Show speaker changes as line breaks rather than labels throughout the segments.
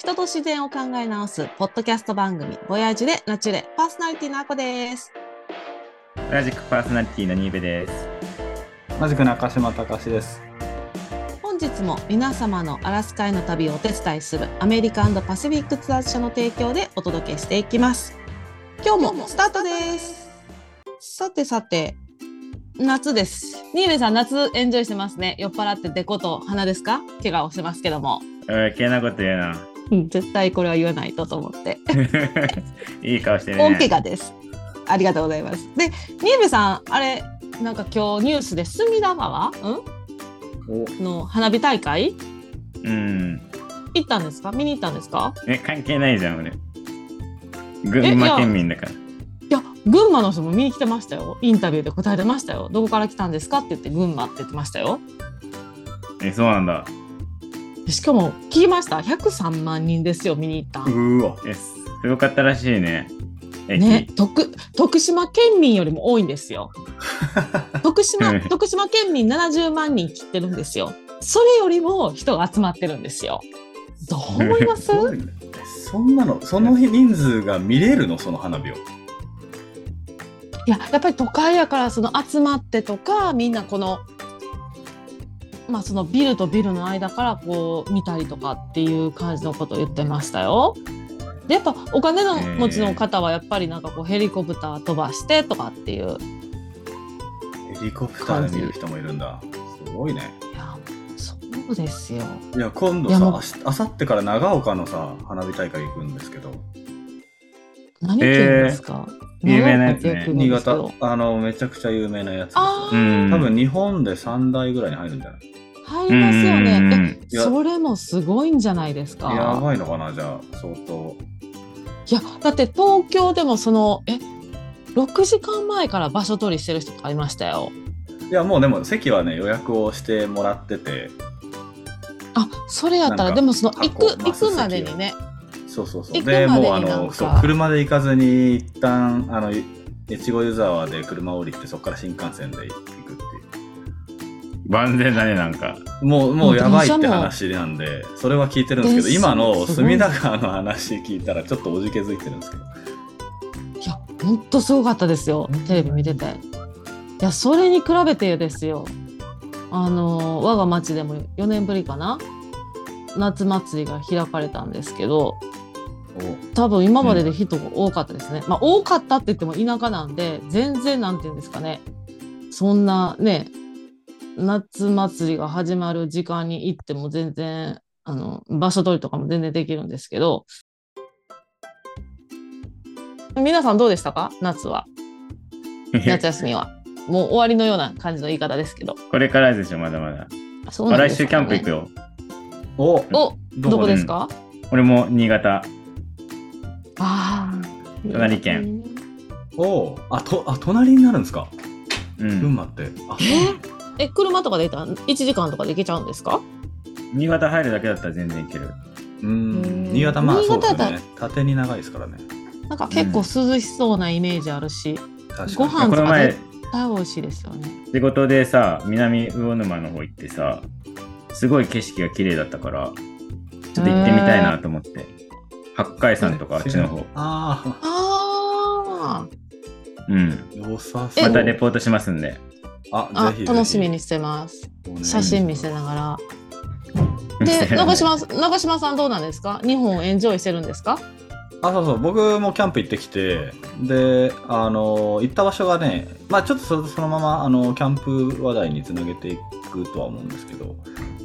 人と自然を考え直すポッドキャスト番組ボヤージュでナチュレパーソナリティのあこです。
同じくパーソナリティの新部です。
同じく中島隆です。
本日も皆様のアラスカへの旅をお手伝いするアメリカンパシフィックツアー社の提供でお届けしていきます。今日もスタートです。さてさて夏です。新部さん夏エンジョイしてますね。酔っ払ってデコと鼻ですか？怪我をしてますけども。
おい、余計なこと言うな。
うん絶対これは言わないとと思って
いい顔してる
大
ね。
怪我です。ありがとうございます。で、新部さん、あれ、なんか今日ニュースで隅田川、うん、の花火大会？
うん。
行ったんですか？見に行ったんですか？
え、関係ないじゃん、俺。群馬県民だから。
いや、群馬の人も見に来てましたよ。インタビューで答えてましたよ。どこから来たんですか？って言って、群馬って言ってましたよ。
え、そうなんだ。
しかも、聞きました。103万人ですよ、見に行ったん。
うわ。
え、すごかったらしいね。駅。
ね、徳徳島県民よりも多いんですよ。徳島
うん
徳島県民70万人切ってるんですよ。それよりも人が集まってるんですよ。どう思います？
そんなの、その人数が見れるの？その花火を。
いややっぱり都会やからその集まってとかみんなこのまあそのビルとビルの間からこう見たりとかっていう感じのことを言ってましたよ。でやっぱお金の持ちの方はやっぱりなんかこうヘリコプター飛ばしてとかっていう
ヘリコプターで見る人もいるんだ。すごいね。
いやそうですよ。
いや、今度さ、あさってから長岡のさ、花火大会行くんですけど、
何県ですか、
有名なやつね
新潟、あの、めちゃくちゃ有名なやつです。多分日本で3台ぐらいに入るんじゃない？
入りますよ
うん
ね。それもすごいんじゃないですか？
やばいのかなじゃあ、相当。
いやだって東京でもそのえ6時間前から場所取りしてる人とかいましたよ。
いや、もうでも席はね、予約をしてもらってて、
あそれやったらでもその行く行くまでにね
そうそうそう。で、もうあの、そう、車で行かずに、一旦、あの、越後湯沢で車降りて、そこから新幹線で行く。
万全だね、なんか。
もう、も
もう
うやばいって話なんで、それは聞いてるんですけど、今の隅田川の話聞いたら、ちょっとおじけづいてるんですけど。
いやほんとすごかったですよテレビ見てて。いやそれに比べてですよ。あの我が町でも4年ぶりかな？夏祭りが開かれたんですけど多分今までで人が多かったですね、まあ多かったって言っても田舎なんで全然なんて言うんですかね。そんなね夏祭りが始まる時間に行っても全然あの場所取りとかも全然できるんですけど。皆さんどうでしたか？夏は。夏休みは。もう終わりのような感じの言い方ですけど。
これからでしょ、まだまだ。
そうなん
来週キャンプ行くよ。
お
おどこで？すか？
俺も新潟。
ああ
隣県。
おあ、と、あ、隣になるんですか？
うん。
群馬って。あ、
え？え車とかで行ったら1時間とかで行けちゃうんですか？
新潟入るだけだったら全然行ける。
う
うん
ん。新潟、まあそうですね。縦に長いですからね。
なんか結構涼しそうなイメージあるし、ご
確かに。
飯とか
この前
絶対美味しいですよね。
仕事でさ、南魚沼の方行ってさ、すごい景色が綺麗だったから、ちょっと行ってみたいなと思って。八海山とかあっちの方。
あ
あ
うん。
あ、良さそう。
またレポートしますんで。
あ、
楽しみにしてます。写真見せながら。で、長島長島さんどうなんですか？日本をエンジョイしてるんですか？
あそうそう僕もキャンプ行ってきてであの行った場所がねまあちょっとそそのままあのキャンプ話題につなげていくとは思うんですけど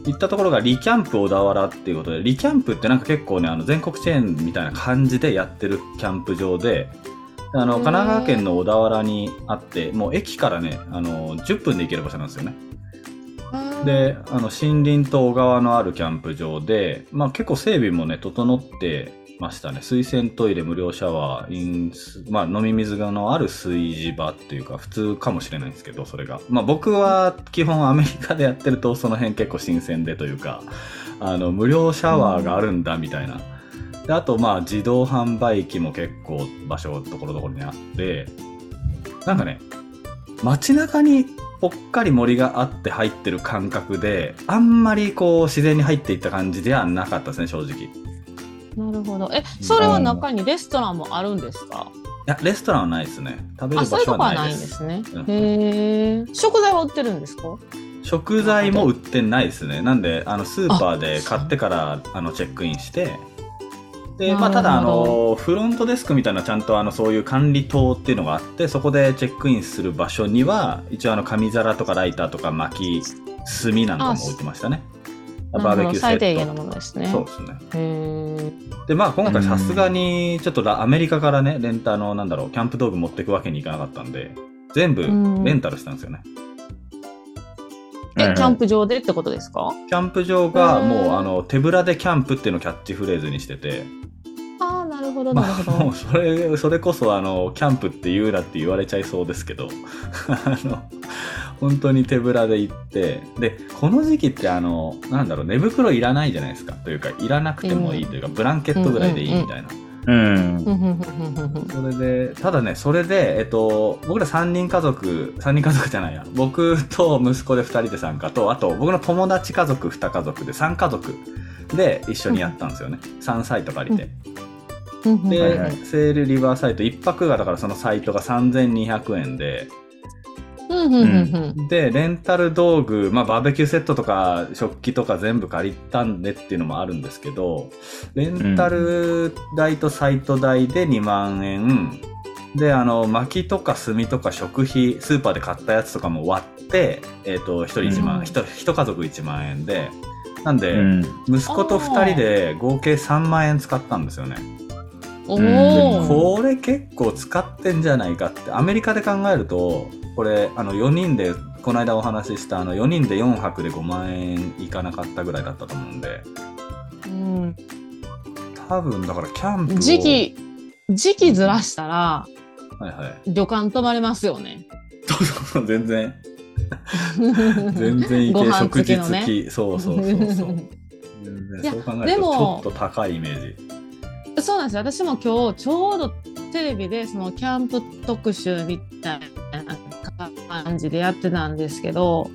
行ったところがリキャンプ小田原っていうことでリキャンプってなんか結構ねあの全国チェーンみたいな感じでやってるキャンプ場であの神奈川県の小田原にあってもう駅からねあの10分で行ける場所なんですよね。であの森林と小川のあるキャンプ場で、まあ、結構整備もね整ってましたね。水洗トイレ無料シャワー飲水まあ、飲み水がのある炊事場っていうか普通かもしれないんですけどそれが、まあ、僕は基本アメリカでやってるとその辺結構新鮮でというかあの無料シャワーがあるんだみたいな、であとまあ自動販売機も結構場所ところどころにあってなんかね街中にぽっかり森があって入ってる感覚であんまりこう自然に入っていった感じではなかったですね正直
なるほど。え、それは中にレストランもあるんですか？
いや、レストランはないですね。食べる
あ、
場所はな
いですすね。
うん
へえ。食材は売ってるんですか？
食材も売ってないですね。なんで、あの、スーパーで買ってから、あの、チェックインして、で、まあ、ただ、あの、フロントデスクみたいな、ちゃんと、あの、そういう管理棟っていうのがあって、そこでチェックインする場所には、一応、あの、紙皿とかライターとか薪、炭なんかも置いてましたね。
な
バーベキューセット。
最低限のものですね。
そうですね。で、まあ今回さすがに、ちょっとラアメリカからね、レンタの、なんだろう、キャンプ道具持っていくわけにいかなかったんで、全部
うん
レンタルしたんですよね。
え、
はいはい
キャンプ場でってことですか？
キャンプ場が
うん
もう、あの、手ぶらでキャンプっていうのをキャッチフレーズにしてて、
ああ、なるほど、なる
まあ、
ほど。
もうそれ、それこそ、あの、キャンプって言うなって言われちゃいそうですけど、あの、本当に手ぶらで行って、で、この時期って、あの、なんだろう、寝袋いらないじゃないですか。というか、いらなくてもいいというか、ブランケットぐらいでいいみたいな。
うん。
ふんふんうん。
それで、ただね、それで、えっと、僕ら3人家族、3人家族じゃないや、僕と息子で2人で参加と、あと僕の友達家族2家族で3家族で一緒にやったん。ですよね。3サイト借りて。
うん。
で、
はいはい
セールリバーサイト1泊がだからそのサイトが3200円で、で、レンタル道具、まあバーベキューセットとか食器とか全部借りたん。でっていうのもあるん。ですけど、レンタル代とサイト代で2万円、で、あの、薪とか炭とか食費、スーパーで買ったやつとかも割って、えっ、と、1人1万、
うん。
一一家族1万円で、なん。で、
うん。
息子と2人で合計3万円使ったん。ですよね。これ結構使ってん。じゃないかってアメリカで考えるとこれあの4人でこの間お話ししたあの4人で4泊で5万円いかなかったぐらいだったと思うんで。
うん。
多分だからキャンプを。
時期、時期ずらしたら、
はいはい。
旅館泊まれますよね。
全然。全然いけ食事
付き。
そうそうそうそう。考えるとち
でも
ょっと高いイメージ。
そうなんですよ。私も今日ちょうどテレビでそのキャンプ特集みたいな感じでやってたんですけど、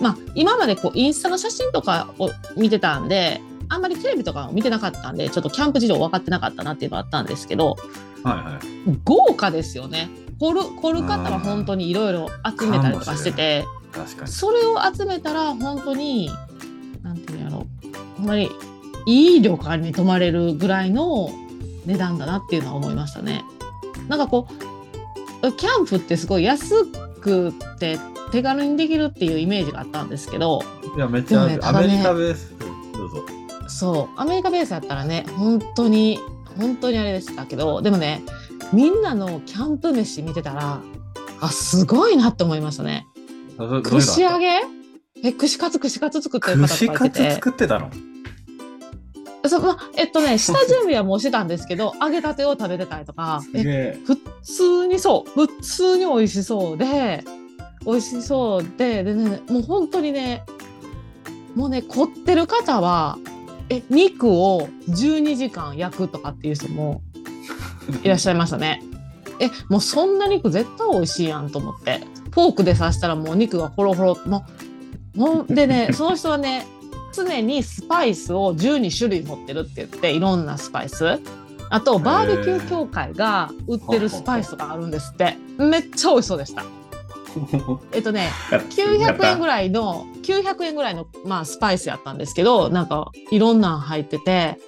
まあ今までこうインスタの写真とかを見てたんで、あんまりテレビとかを見てなかったんで、ちょっとキャンプ事情分かってなかったなっていうのがあったんですけど、
はいはい
豪華ですよね。凝る凝る方は本当にいろいろ集めたりとかしてて、それを集めたら本当になんていうんやろほんまにいい旅館に泊まれるぐらいの値段だなっていうのは思いましたね。なんかこうキャンプってすごい安くて手軽にできるっていうイメージがあったんですけど
いやめっちゃ
ねただね
メリカベースどうぞ。
そうアメリカベースやったらね本当に本当にあれでしたけどでもねみんなのキャンプ飯見てたらあすごいなって思いましたね。串揚げ？え串カツ串カツ作ってる方
串カツ
とかいてて。
作ってたの？
そうまあえっとね 下準備はもうしてたんですけど揚げたてを食べてたりとかえ。普通にそう普通に美味しそうで美味しそうででねもう本当にねもうね凝ってる方はえ肉を12時間焼くとかっていう人も いらっしゃいましたね。えもうそんな肉絶対美味しいやんと思って。フォークで刺したらもう肉がホロホロ。もうでね その人はね常にスパイスを12種類持ってるって言っていろんなスパイス。あとバーベキュー協会が売ってるスパイスがあるんですって。めっちゃ美味しそうでした。えっとね900円ぐらいの900円ぐらいの、まあ、スパイスやったんですけどなんかいろんなん入ってて。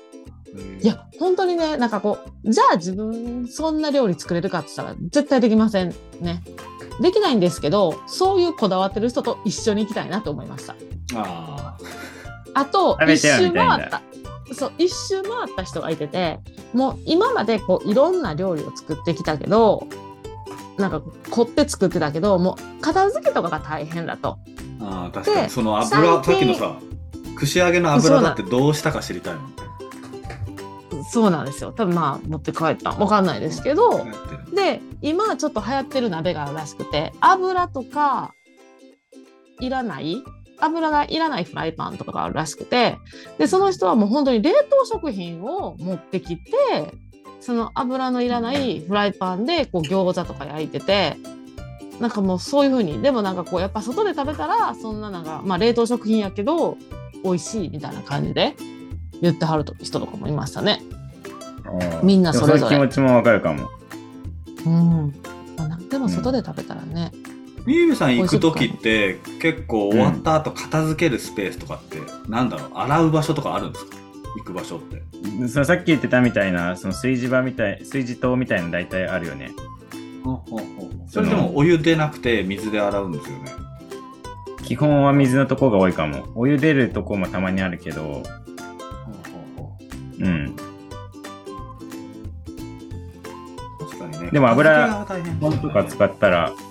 いや本当にねなんかこうじゃあ自分そんな料理作れるかって言ったら絶対できませんね。できないんですけどそういうこだわってる人と一緒に行きたいなと思いました。
あ
あと一周回った。そう一周回った人がいててもう今までこういろんな料理を作ってきたけどなんか凝って作ってたけどもう片付けとかが大変だと。
ーあー確かに。
で
その油さっきのさ串揚げの油だってどうしたか知りたいもん
そうなんですよ。多分まあ持って帰った。わかんないですけど。で今ちょっと流行ってる鍋があるらしくて油とかいらない油がいらないフライパンとかがあるらしくてでその人はもう本当に冷凍食品を持ってきてその油のいらないフライパンでこう餃子とか焼いててなんかもうそういう風にでもなんかこうやっぱ外で食べたらそんななんかまあ冷凍食品やけど美味しいみたいな感じで言ってはる人とかもいましたね。みんなそれぞれ
気持ちもわかるかも。
うん。まあ、でも外で食べたらね。
みゆみさん行く時って結構終わった後片付けるスペースとかって、なんだろう？洗う場所とかあるんですか？行く場所って。
ささっき言ってたみたいな、その炊事場みたい、炊事塔みたいなの大体あるよね。
それでもお湯でなくて水で洗うんですよね。
基本は水のとこが多いかも。お湯出るとこもたまにあるけど、うん。
確かにね。
でも油本とか使ったら、
うん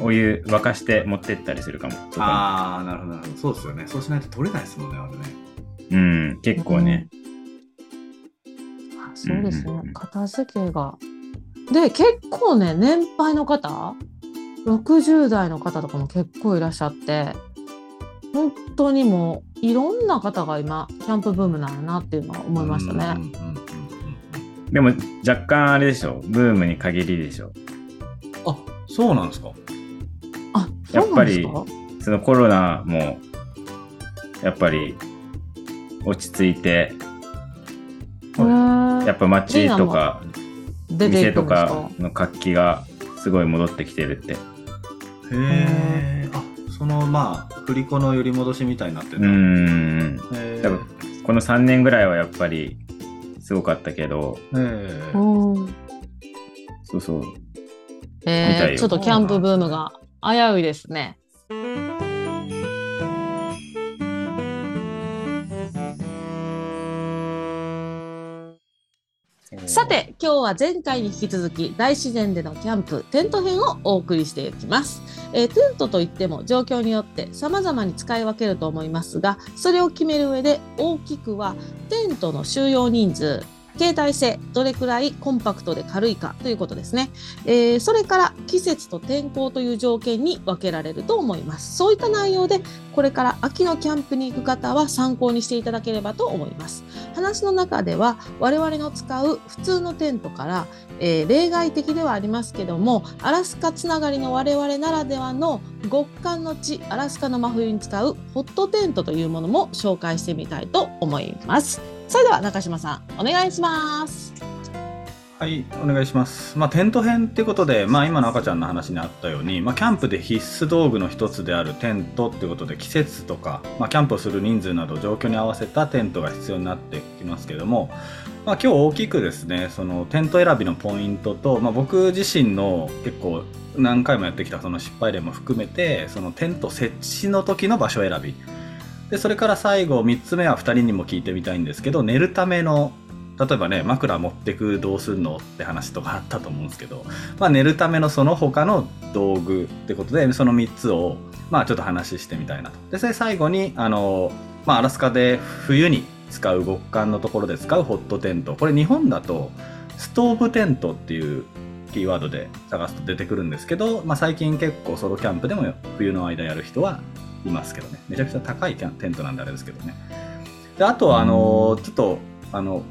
お湯沸かして持ってったりするかも。
ああなるほどなるほどそうですよねそうしないと取れないですもんねあれね
うん、結構ね。
あそうですね、片付けが。で結構ね年配の方？60代の方とかも結構いらっしゃって本当にもういろんな方が今キャンプブームなんやなっていうのは思いましたね。
でも若干あれでしょ。ブームに限りでしょ。
あそうなんですか？
あ
やっぱり
そ
のコロナも、やっぱり落ち着いて、やっぱ街とか店と
か
かの活気がすごい戻ってきてるって。
へえあそのまあ振り子の寄り戻しみたいになって
う
る
ん。
へ
多分この3年ぐらいはやっぱりすごかったけど、
え
うん。
そうそう。
えー、ちょっとキャンプブームが危ういですね。さて今日は前回に引き続き大自然でのキャンプテント編をお送りしていきます、えーテントといっても状況によって様々に使い分けると思いますがそれを決める上で大きくはテントの収容人数携帯性どれくらいコンパクトで軽いかということですね、えーそれから季節と天候という条件に分けられると思います。そういった内容でこれから秋のキャンプに行く方は参考にしていただければと思います。話の中では我々の使う普通のテントから、えー例外的ではありますけどもアラスカつながりの我々ならではの極寒の地アラスカの真冬に使うホットテントというものも紹介してみたいと思います。それでは中島さんお願いします
はい、お願いします。まあ、テント編ってことで、まあ、今の赤ちゃんの話にあったように、まあ、キャンプで必須道具の一つであるテントってことで、季節とか、まあ、キャンプをする人数など状況に合わせたテントが必要になってきますけども、まあ、今日大きくですね、そのテント選びのポイントと、まあ、僕自身の結構何回もやってきたその失敗例も含めて、そのテント設置の時の場所選び。で、それから最後、3つ目は2人にも聞いてみたいんですけど、寝るための例えばね枕持ってくどうすんのって話とかあったと思うんですけど、まあ、寝るためのその他の道具ってことでその3つをまあちょっと話してみたいなと。でそれ最後にあの、まあ、アラスカで冬に使う極寒のところで使うホットテント。これ日本だとストーブテントっていうキーワードで探すと出てくるんですけど、まあ、最近結構ソロキャンプでも冬の間やる人はいますけどね。めちゃくちゃ高いキャンテントなんであれですけどね。であとはあのちょっとあの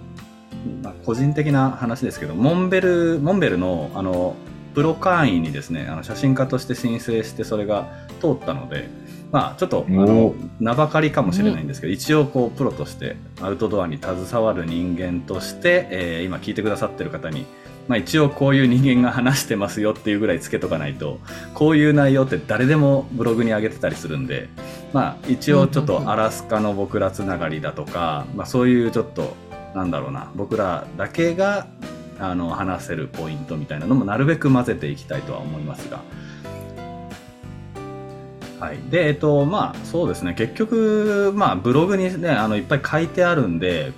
まあ、個人的な話ですけどモンベルモンベルのあのプロ会員にですねあの写真家として申請してそれが通ったのでまあちょっとあの
お
名ばかりかもしれないんですけど、一応こうプロとしてアウトドアに携わる人間として、えー今聞いてくださってる方に、まあ、一応こういう人間が話してますよっていうぐらいつけとかないとこういう内容って誰でもブログに上げてたりするんでまあ一応ちょっとアラスカの僕らつながりだとか、まあ、そういうちょっとなんだろうな僕らだけがあの話せるポイントみたいなのもなるべく混ぜていきたいとは思いますが。はい、でえっとまあそうですね結局まあブログにねあのいっぱい書いてあるんで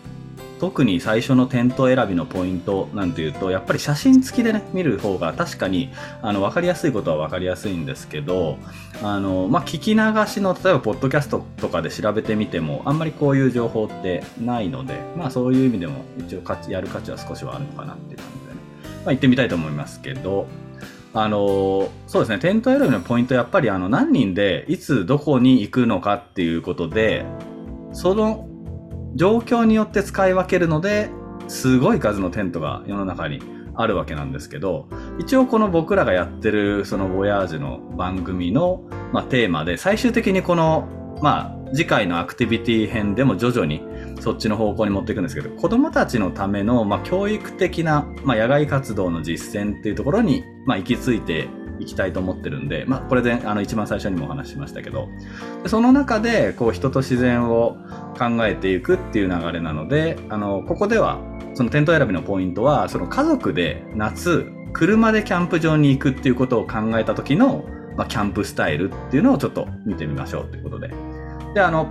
特に最初のテント選びのポイントなんていうとやっぱり写真付きでね見る方が確かにあの分かりやすいことは分かりやすいんですけどあの、まあ、聞き流しの例えばポッドキャストとかで調べてみてもあんまりこういう情報ってないので、まあ、そういう意味でも一応価値やる価値は少しはあるのかなっていう感じでね、まあ、行ってみたいと思いますけどあのそうですねテント選びのポイントやっぱりあの何人でいつどこに行くのかっていうことでその状況によって使い分けるのですごい数のテントが世の中にあるわけなんですけど一応この僕らがやってるそのボヤージュの番組の、まあ、テーマで最終的にこの、まあ、次回のアクティビティ編でも徐々にそっちの方向に持っていくんですけど、子供たちのための、まあ、教育的な、まあ、野外活動の実践っていうところに、まあ、行き着いていきたいと思ってるんで、まあ、これで、あの、一番最初にもお話ししましたけど、その中で、こう、人と自然を考えていくっていう流れなので、あの、ここでは、そのテント選びのポイントは、その家族で夏、車でキャンプ場に行くっていうことを考えた時の、まあ、キャンプスタイルっていうのをちょっと見てみましょうということで。で、あの、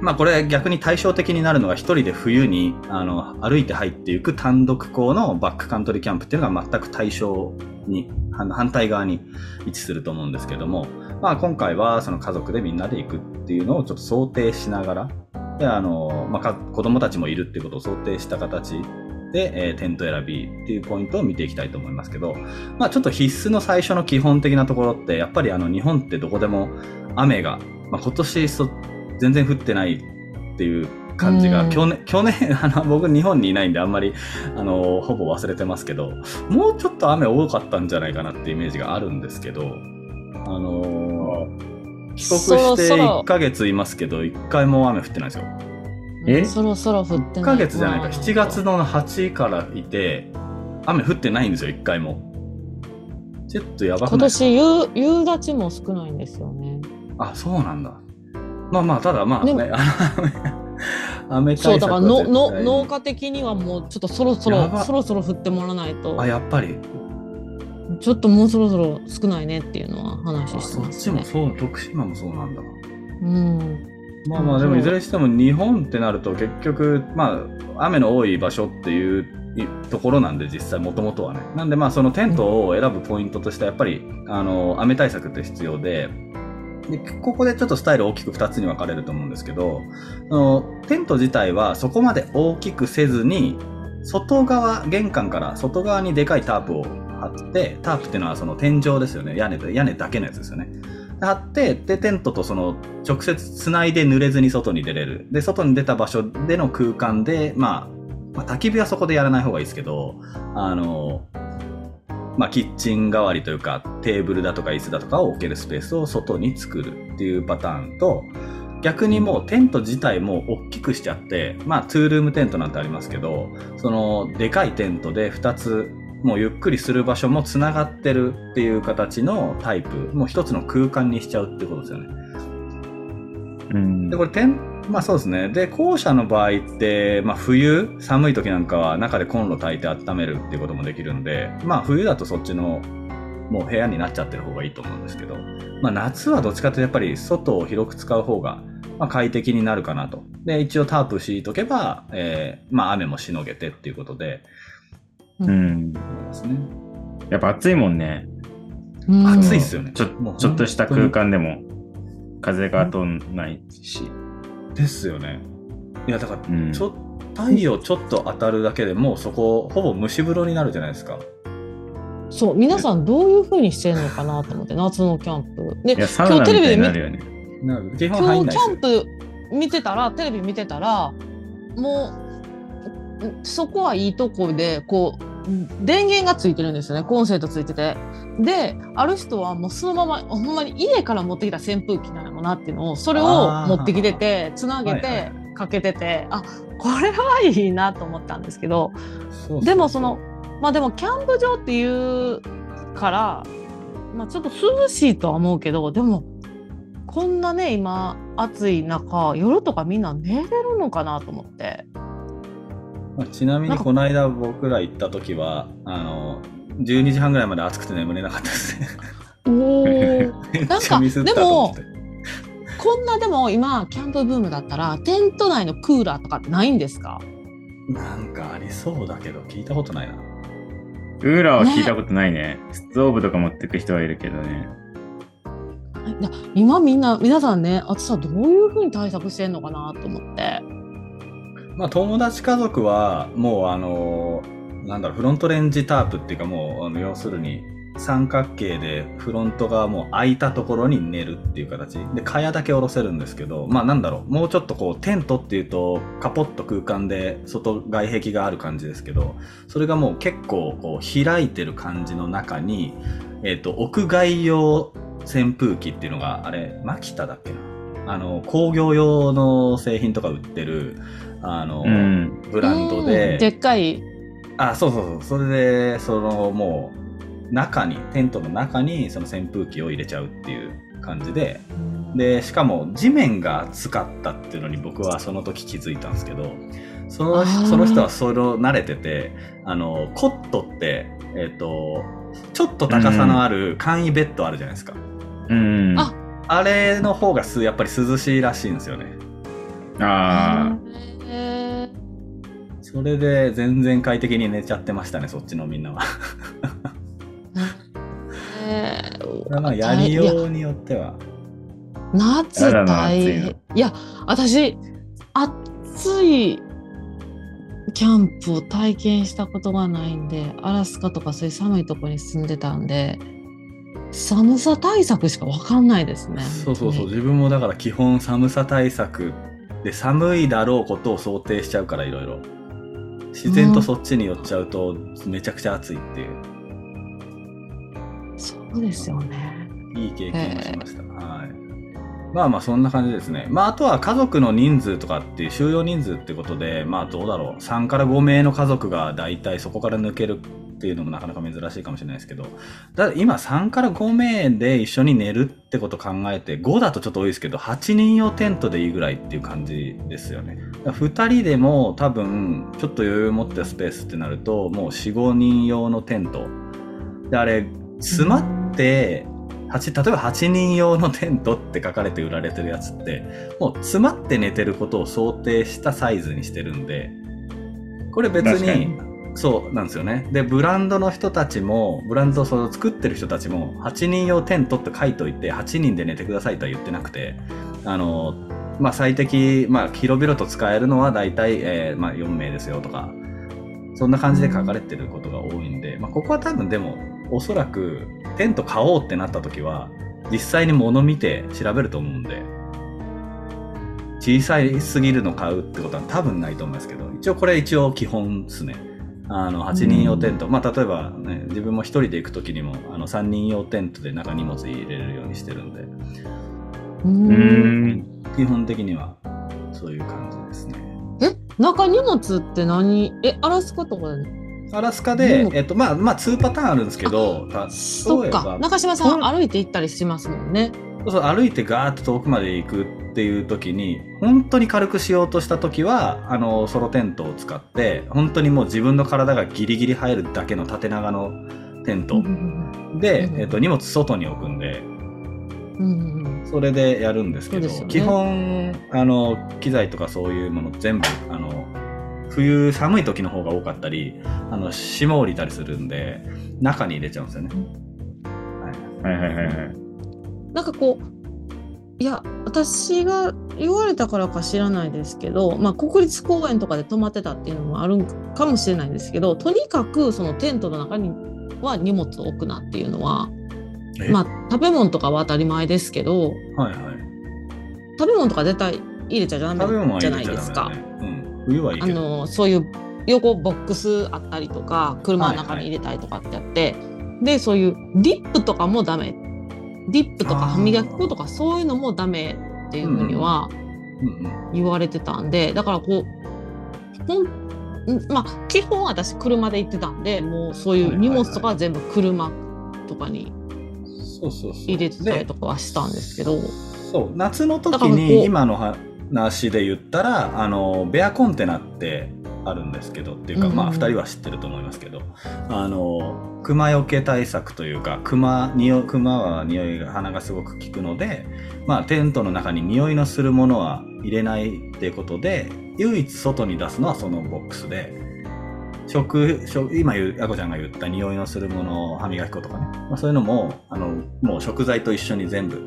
まあこれ逆に対照的になるのが一人で冬にあの歩いて入っていく単独校のバックカントリーキャンプっていうのが全く対象に、反対側に位置すると思うんですけども、まあ今回はその家族でみんなで行くっていうのをちょっと想定しながら、で、あの、まあ子供たちもいるっていうことを想定した形で、えー、テント選びっていうポイントを見ていきたいと思いますけど、まあちょっと必須の最初の基本的なところって、やっぱりあの日本ってどこでも雨が、まあ今年そ全然降ってないっていう感じが、去年、去年、あの、僕日本にいないんであんまり、あの、ほぼ忘れてますけど、もうちょっと雨多かったんじゃないかなってイメージがあるんですけど、あの帰国して1ヶ月いますけど、1回も雨降ってないですよ。
え？そろそろ降って
ない。1ヶ月じゃないか、7月の8からいて、雨降ってないんですよ、1回も。ちょっとやばくない
今年夕夕立も少ないんですよね。
あ、そうなんだ。まあまあ、ただまあね、
雨 そうだからのの農家的にはもうちょっとそろそろそろそろ振ってもらわないと。
あやっぱり。
ちょっともうそろそろ少ないねっていうのは話してます、
ね、そっちもそう徳島もそうなんだ。
うん。
まあまあでもいずれにしても日本ってなると結局まあ雨の多い場所っていうところなんで実際もともとはね。なんでまあそのテントを選ぶポイントとしてやっぱりあの雨対策って必要でで、ここでちょっとスタイル大きく2つに分かれると思うんですけど、あのテント自体はそこまで大きくせずに、外側、玄関から外側にでかいタープを張って、タープっていうのはその天井ですよね。屋根屋根だけのやつですよね。貼って、で、テントとその直接つないで濡れずに外に出れる。で、外に出た場所での空間で、まあ、まあ、焚き火はそこでやらない方がいいですけど、あの、まあ、キッチン代わりというかテーブルだとか椅子だとかを置けるスペースを外に作るっていうパターンと逆にもうテント自体も大きくしちゃってまあツールームテントなんてありますけどそのでかいテントで2つもうゆっくりする場所もつながってるっていう形のタイプもう一つの空間にしちゃうってことですよね。うん、でこれテンまあそうですね。で、後者の場合って、まあ冬、寒い時なんかは中でコンロ炊いて温めるっていうこともできるんで、まあ冬だとそっちのもう部屋になっちゃってる方がいいと思うんですけど、まあ夏はどっちかというとやっぱり外を広く使う方が、まあ、快適になるかなと。で、一応タープ敷いとけば、えー、まあ雨もしのげてっていうことで、
うん。ですね。やっぱ暑いもんね。
暑いっすよね。
ちょちょっとした空間でも風が通んないし。
ですよね。いや、だから、ちょ、うん、太陽ちょっと当たるだけでもうそこ、ほぼ蒸し風呂になるじゃないですか。
そう、皆さんどういうふうにしてるのかなと思って、夏のキャンプ。で、
今日テレビで見、ね、
今日キャンプ見てたら、テレビ見てたら、もう、そこはいいとこで、こう、電源がついてるんですよね。コンセントついてて。である人はもうそのままほんまに家から持ってきた扇風機なのなっていうのをそれを持ってきててつなげてかけてて、はいはい、あこれはいいなと思ったんですけど。でもそのまあでもキャンプ場っていうから、まあ、ちょっと涼しいとは思うけどでもこんなね今暑い中夜とかみんな寝れるのかなと思って。
ちなみにこの間僕ら行った時はあの12時半ぐらいまで暑くて眠れなかったですね。
お なんかでもこんなでも今キャンプブームだったらテント内のクーラーとかないんですか？
なんかありそうだけど聞いたことないな。
クーラーは聞いたことないね。ねストーブとか持ってく人はいるけどね。
今みんな皆さんね暑さどういうふうに対策してんのかなと思って。
まあ友達家族はもうあのなんだろうフロントレンジタープっていうかもうあの要するに三角形でフロントがもう開いたところに寝るっていう形。で蚊帳だけ下ろせるんですけどまあなんだろうもうちょっとこうテントっていうとカポッと空間で外外壁がある感じですけどそれがもう結構こう開いてる感じの中に、えっ、ー、と屋外用扇風機っていうのがあれマキタだっけな？あの、工業用の製品とか売ってる、あの、
うん。
ブランド
うん
で、
でっかい。
あ、そうそうそう。それで、その、もう、中に、テントの中に、その扇風機を入れちゃうっていう感じで、で、しかも、地面が暑かったっていうのに僕はその時気づいたんですけど、その
あー
その人はそれを慣れてて、あの、コットって、えっ、と、ちょっと高さのある簡易ベッドあるじゃないですか。
うん。
あ
あれの方がすやっぱり涼しいらしいんですよね。
あ
へー
それで全然快適に寝ちゃってましたね、そっちのみんなは。
へ ー
まあ、やりようによっては。
夏大変いや私暑いキャンプを体験したことがないんでアラスカとかそういう寒いところに住んでたんで寒さ対策しかわかんないですね。
そうそうそう。
本
自分もだから基本寒さ対策で寒いだろうことを想定しちゃうからいろいろ。自然とそっちに寄っちゃうとめちゃくちゃ暑いっていう、
当にそうですよね。
いい経験をしました。はい。まあまあそんな感じですね。まああとは家族の人数とかっていう収容人数ってことで、まあどうだろう。3から5名の家族が大体そこから抜けるっていうのもなかなか珍しいかもしれないですけど、だ今3から5名で一緒に寝るってこと考えて、5だとちょっと多いですけど、8人用テントでいいぐらいっていう感じですよね。2人でも多分、ちょっと余裕持ったスペースってなると、もう4、5人用のテント。で、あれ、詰まって、8例えば8人用のテントって書かれて売られてるやつって、もう詰まって寝てることを想定したサイズにしてるんで、これ別に、そうなんですよね。で、ブランドの人たちも、ブランドを作ってる人たちも、8人用テントって書いといて、8人で寝てくださいとは言ってなくて、あの、まあ、最適、まあ、広々と使えるのは大体、えーまあ、4名ですよとか、そんな感じで書かれてることが多いんで、まあ、ここは多分でも、おそらく、テント買おうってなった時は、実際に物見て調べると思うんで、小さいすぎるの買うってことは多分ないと思いますけど、一応これ一応基本ですね。あの、8人用テント。まあ、例えばね、自分も一人で行く時にも、あの、3人用テントで中荷物入れるようにしてるんで、
う
う
ん
ん。
基本的にはそういう感じですね。
え？中荷物って何？えアラスカとかで？
アラスカ
う
で
ん、
えっと、まあ、まあ、2パターンあるんですけど、た
そっか中島さん
うん
歩いて行ったりしますもんね。
そうそう歩いてガーッと遠くまで行くっていう時に本当に軽くしようとした時はあのソロテントを使って本当にもう自分の体がギリギリ入るだけの縦長のテント。で、
うん
えっと、荷物外に置くんで。それでやるんですけど
ね。
基本あの機材とかそういうもの全部あの冬寒い時の方が多かったりあの霜降りたりするんで中に入れちゃうんですよね。はい。
はいはいはいはい。
なんかこういや私が言われたからか知らないですけど、まあ、国立公園とかで泊まってたっていうのもあるかもしれないんですけどとにかくそのテントの中には荷物を置くなっていうのは、
え？
まあ、食べ物とかは当たり前ですけど
はいはい
食べ物とか絶対入れちゃダメじゃないですか
ダメだ。ね。うん、冬はいい
あ。のそういう横ボックスあったりとか車の中に入れたりとかってやって、でそういうディップとかもダメディップとか歯磨き粉とかそういうのもダメっていうふうには言われてたんでだからこうほんんまあ基本私車で行ってたんでもうそういう荷物とかは全部車とかに。入れてたり
で
とかはしたんですけど。
そう夏の時に今の話で言ったらあのベアコンテナってあるんですけどっていうか、
うん
まあ2人は知ってると思いますけど。あの熊よけ対策というか熊匂い熊は匂いが鼻がすごく効くので、まあ、テントの中に匂いのするものは入れないっていうことで唯一外に出すのはそのボックスで食食今言うあこちゃんが言った匂いのするもの歯磨き粉とかね、まあ、そういうのもあのもう食材と一緒に全部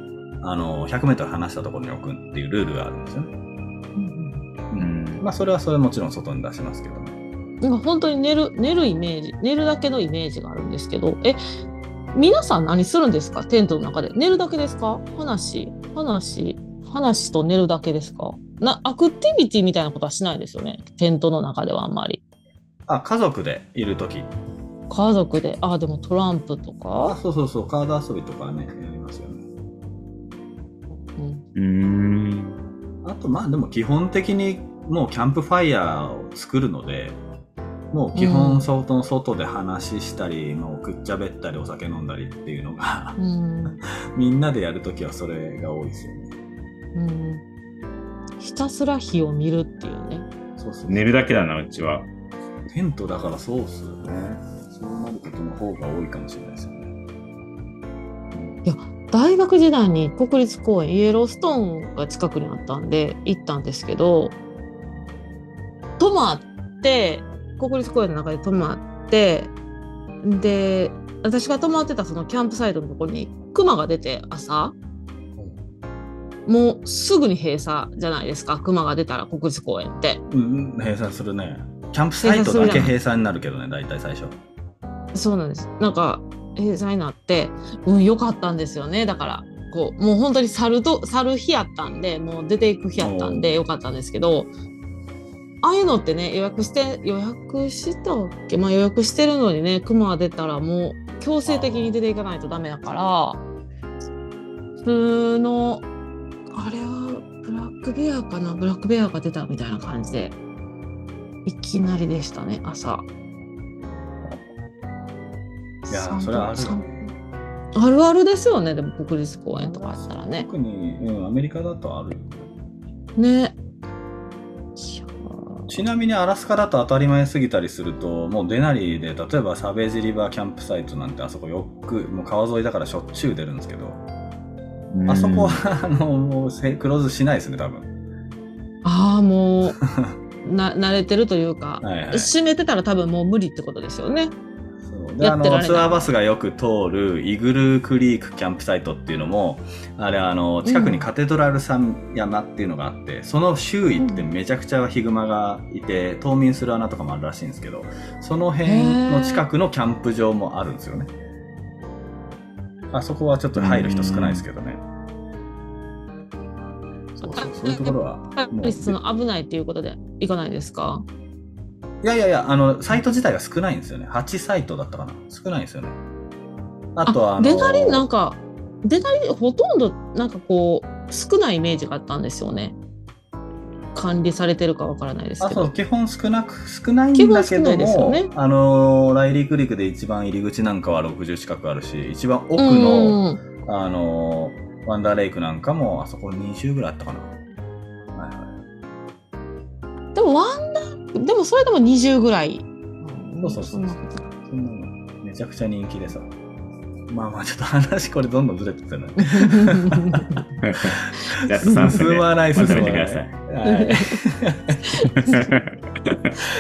あの 100m 離したところに置くっていうルールがあるんですよね。
うん。
まあそれはそれもちろん外に出しますけどね。
今本当に寝る寝るイメージ寝るだけのイメージがあるんですけどえ皆さん何するんですか？テントの中で寝るだけですか？話話話と寝るだけですか？なアクティビティみたいなことはしないですよね？テントの中ではあんまり
あ、家族でいるとき。
家族であでもトランプと
あ、
か、
そうそうそう、カード遊びとかね、やりますよね。
うん、
うーん。
とまあでも基本的にもうキャンプファイヤーを作るので、もう基本相当外で話したり、もうくっちゃべったりお酒飲んだりっていうのが、
うん
みんなでやるときはそれが多いですよね。
うん、ひたすら火を見るっていうね。
そうそう。
寝るだけだな、うちは。
テントだからそうっすよね。そうなることの方が多いかもしれないですよね。
大学時代に国立公園イエローストーンが近くにあったんで行ったんですけど泊まって国立公園の中で泊まってで私が泊まってたそのキャンプサイトのところにクマが出て朝もうすぐに閉鎖じゃないですかクマが出たら国立公園って
うん、閉鎖するね。キャンプサイトだけ閉鎖になるけどね、大体最初。
そうなんですなんか閉鎖になってうん良かったんですよねだからこうもう本当に去ると去る日やったんでもう出ていく日やったんで良かったんですけどああいうのってね予約して予約したっけ？まあ予約してるのにねクマが出たらもう強制的に出ていかないとダメだから普通のあれはブラックベアかな？ブラックベアが出たみたいな感じでいきなりでしたね朝。
いやそれはある
あるあるですよねでも国立公園とかあったらね。
特に、うん、アメリカだとあるよ。
ね。
ちなみにアラスカだと当たり前すぎたりすると、もうデナリーで、例えばサベージリバーキャンプサイトなんてあそこよく、もう川沿いだからしょっちゅう出るんですけど、あそこは、あの、もうせクローズしないですね、多分。
ああもう な慣れてるというか、
はいはい
閉めてたら多分もう無理ってことですよね。
であのツアーバスがよく通るイグルークリークキャンプサイトっていうのもあれあの近くにカテドラル山山っていうのがあって、その周囲ってめちゃくちゃヒグマがいて冬眠する穴とかもあるらしいんですけどその辺の近くのキャンプ場もあるんですよね。あそこはちょっと入る人少ないですけどね。そうそうそういうところは
やっぱ
もう
りその危ないっていうことで行かないですか？
いやいやいや、あの、サイト自体が少ないんですよね。8サイトだったかな。少ないんですよね。あとは、あの
出なりなんか出なりほとんどなんかこう少ないイメージがあったんですよね。管理されてるかわからないです
あそう
けど。
基本少なく少ないんだけども、
ね
あのライリークリックで一番入り口なんかは60近くあるし一番奥の、
うん
あのワンダーレイクなんかもあそこ20ぐらいあったかな、
でもそれでも20ぐらい。
そうそうそう
んなこと
そんなのめちゃくちゃ人気でさ。まあまあちょっと話これどんどんずれてってね。
じゃあ、3分で
進まない進
ま
ない
めてください。
はい。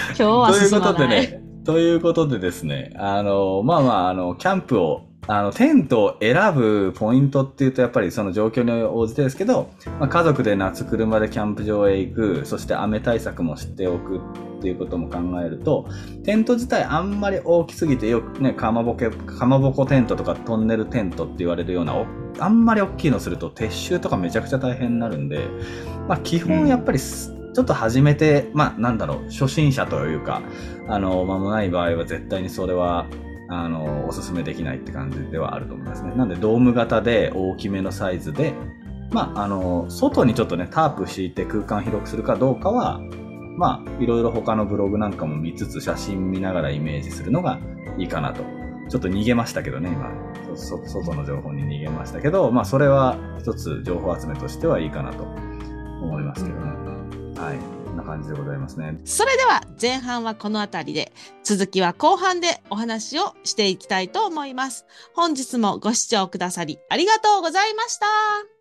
今日は
というこ
進まない。
とでね、ということでですね、あの、まあまあ、あの、キャンプを、あの、テントを選ぶポイントっていうと、やっぱりその状況に応じてですけど、まあ、家族で夏車でキャンプ場へ行く、そして雨対策もしておくっていうことも考えると、テント自体あんまり大きすぎて、よくね、かまぼけ、かまぼこテントとかトンネルテントって言われるような、おあんまり大きいのすると撤収とかめちゃくちゃ大変になるんで、まあ基本やっぱりす、ちょっと始めて、まあなんだろう、初心者というか、あの、間もない場合は絶対にそれは、あの、おすすめできないって感じではあると思いますね。なんでドーム型で大きめのサイズで、まあ、あの、外にちょっとね、タープ敷いて空間広くするかどうかは、まあ、いろいろ他のブログなんかも見つつ写真見ながらイメージするのがいいかなと。ちょっと逃げましたけどね、今。外の情報に逃げましたけど、まあ、それは一つ情報集めとしてはいいかなと思いますけどね。はい。な感じでございますね。
それでは前半はこの辺りで続きは後半でお話をしていきたいと思います。本日もご視聴くださりありがとうございました。